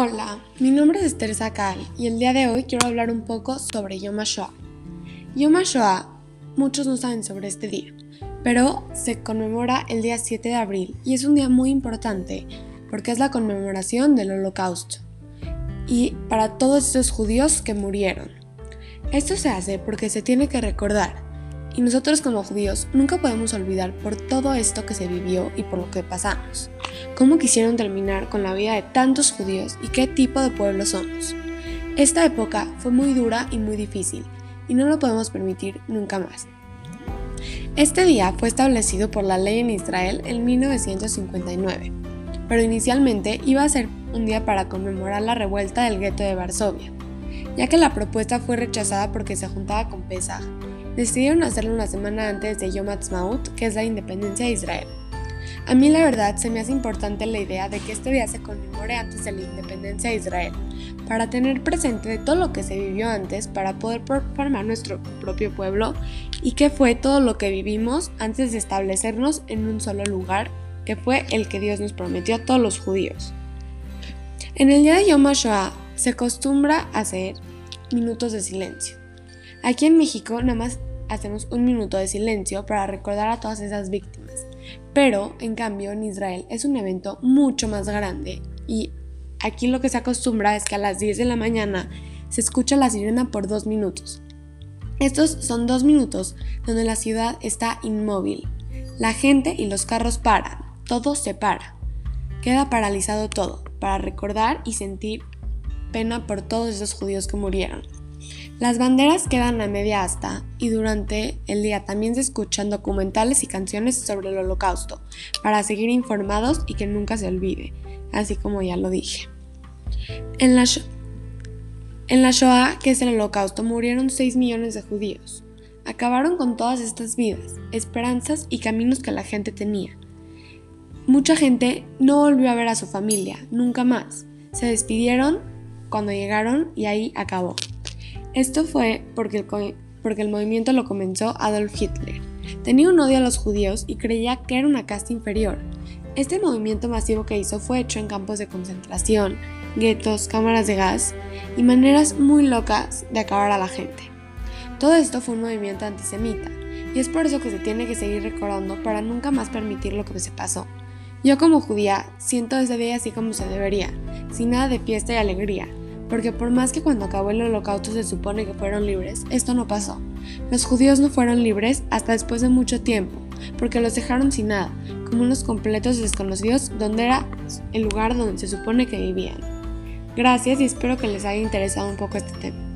Hola, mi nombre es Esther Sakal y el día de hoy quiero hablar un poco sobre Yom HaShoah. Yom HaShoah, muchos no saben sobre este día, pero se conmemora el día 7 de abril y es un día muy importante porque es la conmemoración del holocausto y para todos esos judíos que murieron. Esto se hace porque se tiene que recordar y nosotros como judíos nunca podemos olvidar por todo esto que se vivió y por lo que pasamos. Cómo quisieron terminar con la vida de tantos judíos y qué tipo de pueblo somos. Esta época fue muy dura y muy difícil y no lo podemos permitir nunca más. Este día fue establecido por la ley en Israel en 1959, pero inicialmente iba a ser un día para conmemorar la revuelta del gueto de Varsovia, ya que la propuesta fue rechazada porque se juntaba con Pesach decidieron hacerlo una semana antes de Yom Ha'atzmaut, que es la independencia de Israel. A mí la verdad se me hace importante la idea de que este día se conmemore antes de la independencia de Israel, para tener presente todo lo que se vivió antes, para poder formar nuestro propio pueblo y qué fue todo lo que vivimos antes de establecernos en un solo lugar, que fue el que Dios nos prometió a todos los judíos. En el día de Yom HaShoah se acostumbra hacer minutos de silencio. Aquí en México nada más hacemos un minuto de silencio para recordar a todas esas víctimas. Pero, en cambio, en Israel es un evento mucho más grande y aquí lo que se acostumbra es que a las 10 de la mañana se escucha la sirena por dos minutos. Estos son dos minutos donde la ciudad está inmóvil. La gente y los carros paran, todo se para. Queda paralizado todo, para recordar y sentir pena por todos esos judíos que murieron. Las banderas quedan a media asta y durante el día también se escuchan documentales y canciones sobre el holocausto para seguir informados y que nunca se olvide, así como ya lo dije. En la, Shoah, que es el holocausto, murieron 6 millones de judíos. Acabaron con todas estas vidas, esperanzas y caminos que la gente tenía. Mucha gente no volvió a ver a su familia, nunca más. Se despidieron cuando llegaron y ahí acabó. Esto fue porque el, porque el movimiento lo comenzó Adolf Hitler. Tenía un odio a los judíos y creía que era una casta inferior. Este movimiento masivo que hizo fue hecho en campos de concentración, guetos, cámaras de gas y maneras muy locas de acabar a la gente. Todo esto fue un movimiento antisemita y es por eso que se tiene que seguir recordando para nunca más permitir lo que se pasó. Yo como judía siento ese día así como se debería, sin nada de fiesta y alegría, porque por más que cuando acabó el holocausto se supone que fueron libres, esto no pasó. Los judíos no fueron libres hasta después de mucho tiempo, porque los dejaron sin nada, como unos completos desconocidos donde era el lugar donde se supone que vivían. Gracias y espero que les haya interesado un poco este tema.